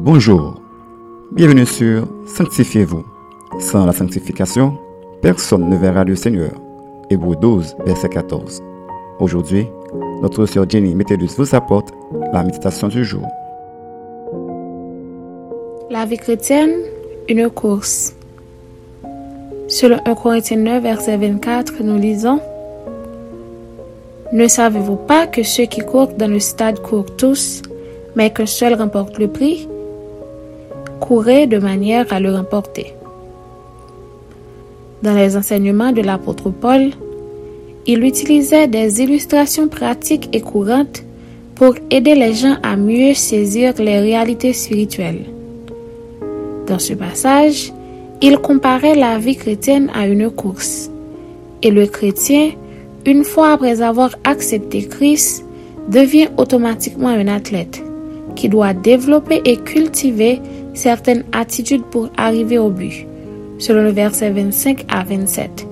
Bonjour, bienvenue sur Sanctifiez-vous. Sans la sanctification, personne ne verra le Seigneur. Hébreu 12, verset 14. Aujourd'hui, notre sœur Jenny Métellus vous apporte la méditation du jour. La vie chrétienne, une course. Selon 1 Corinthiens 9, verset 24, nous lisons Ne savez-vous pas que ceux qui courent dans le stade courent tous, mais qu'un seul remporte le prix? Courez de manière à le remporter. Dans les enseignements de l'apôtre Paul, il utilisait des illustrations pratiques et courantes pour aider les gens à mieux saisir les réalités spirituelles. Dans ce passage, il comparait la vie chrétienne à une course. Et le chrétien, une fois après avoir accepté Christ, devient automatiquement un athlète qui doit développer et cultiver certaines attitudes pour arriver au but, selon le verset 25 à 27,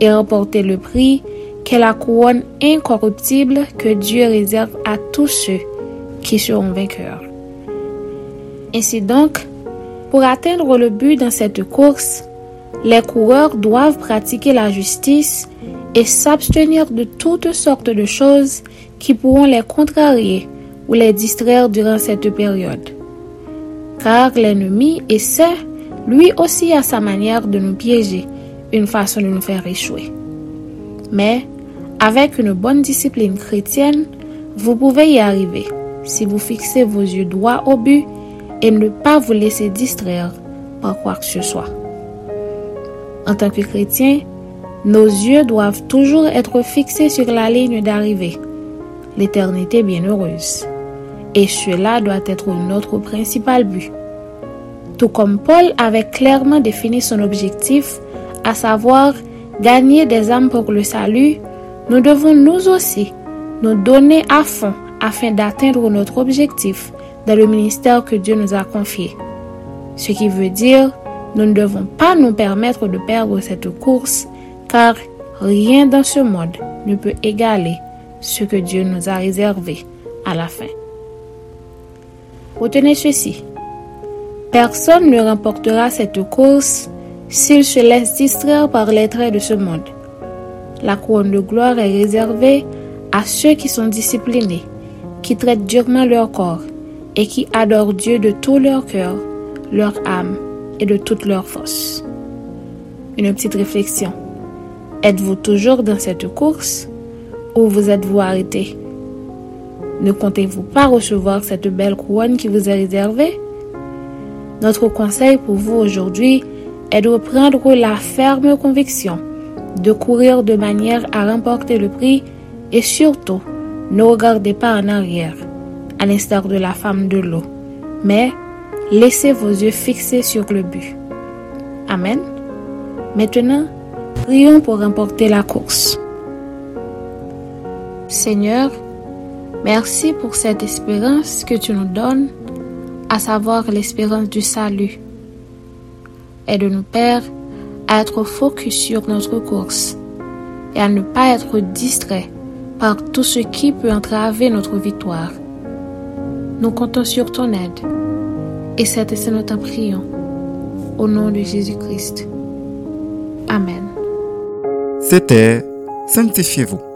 et remporter le prix qu'est la couronne incorruptible que Dieu réserve à tous ceux qui seront vainqueurs. Ainsi donc, pour atteindre le but dans cette course, les coureurs doivent pratiquer la justice et s'abstenir de toutes sortes de choses qui pourront les contrarier ou les distraire durant cette période. Car l'ennemi essaie, lui aussi, à sa manière de nous piéger, une façon de nous faire échouer. Mais, avec une bonne discipline chrétienne, vous pouvez y arriver si vous fixez vos yeux droits au but et ne pas vous laisser distraire par quoi que ce soit. En tant que chrétien, nos yeux doivent toujours être fixés sur la ligne d'arrivée, l'éternité bienheureuse. Et cela doit être notre principal but. Tout comme Paul avait clairement défini son objectif, à savoir gagner des âmes pour le salut, nous devons nous aussi nous donner à fond afin d'atteindre notre objectif dans le ministère que Dieu nous a confié. Ce qui veut dire, nous ne devons pas nous permettre de perdre cette course, car rien dans ce monde ne peut égaler ce que Dieu nous a réservé à la fin. Retenez ceci. Personne ne remportera cette course s'il se laisse distraire par les traits de ce monde. La couronne de gloire est réservée à ceux qui sont disciplinés, qui traitent durement leur corps et qui adorent Dieu de tout leur cœur, leur âme et de toute leur force. Une petite réflexion. Êtes-vous toujours dans cette course ou vous êtes-vous arrêté? Ne comptez-vous pas recevoir cette belle couronne qui vous est réservée? Notre conseil pour vous aujourd'hui est de prendre la ferme conviction de courir de manière à remporter le prix et surtout ne regardez pas en arrière à l'instar de la femme de l'eau, mais laissez vos yeux fixés sur le but. Amen. Maintenant, prions pour remporter la course. Seigneur, merci pour cette espérance que tu nous donnes, à savoir l'espérance du salut. Aide-nous, Père, à être focus sur notre course et à ne pas être distrait par tout ce qui peut entraver notre victoire. Nous comptons sur ton aide. Et c'est ce nous t'en. Au nom de Jésus-Christ. Amen. C'était Sanctifiez-vous.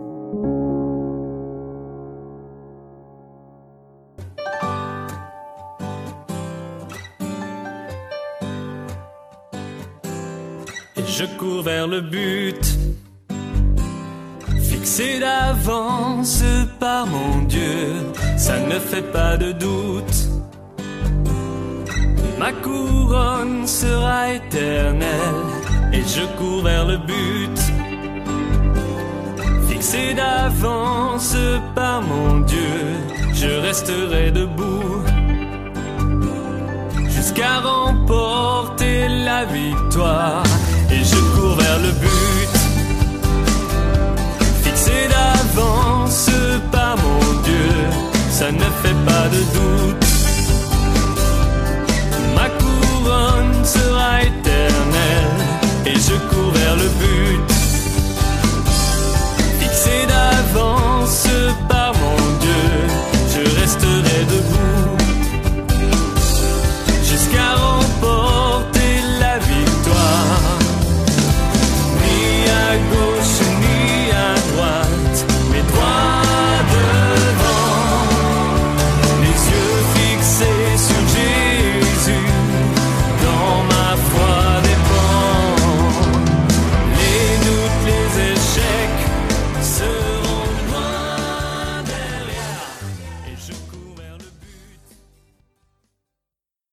Je cours vers le but. Fixé d'avance par mon Dieu, ça ne fait pas de doute. Ma couronne sera éternelle et je cours vers le but. Fixé d'avance par mon Dieu, je resterai debout jusqu'à remporter la victoire le but.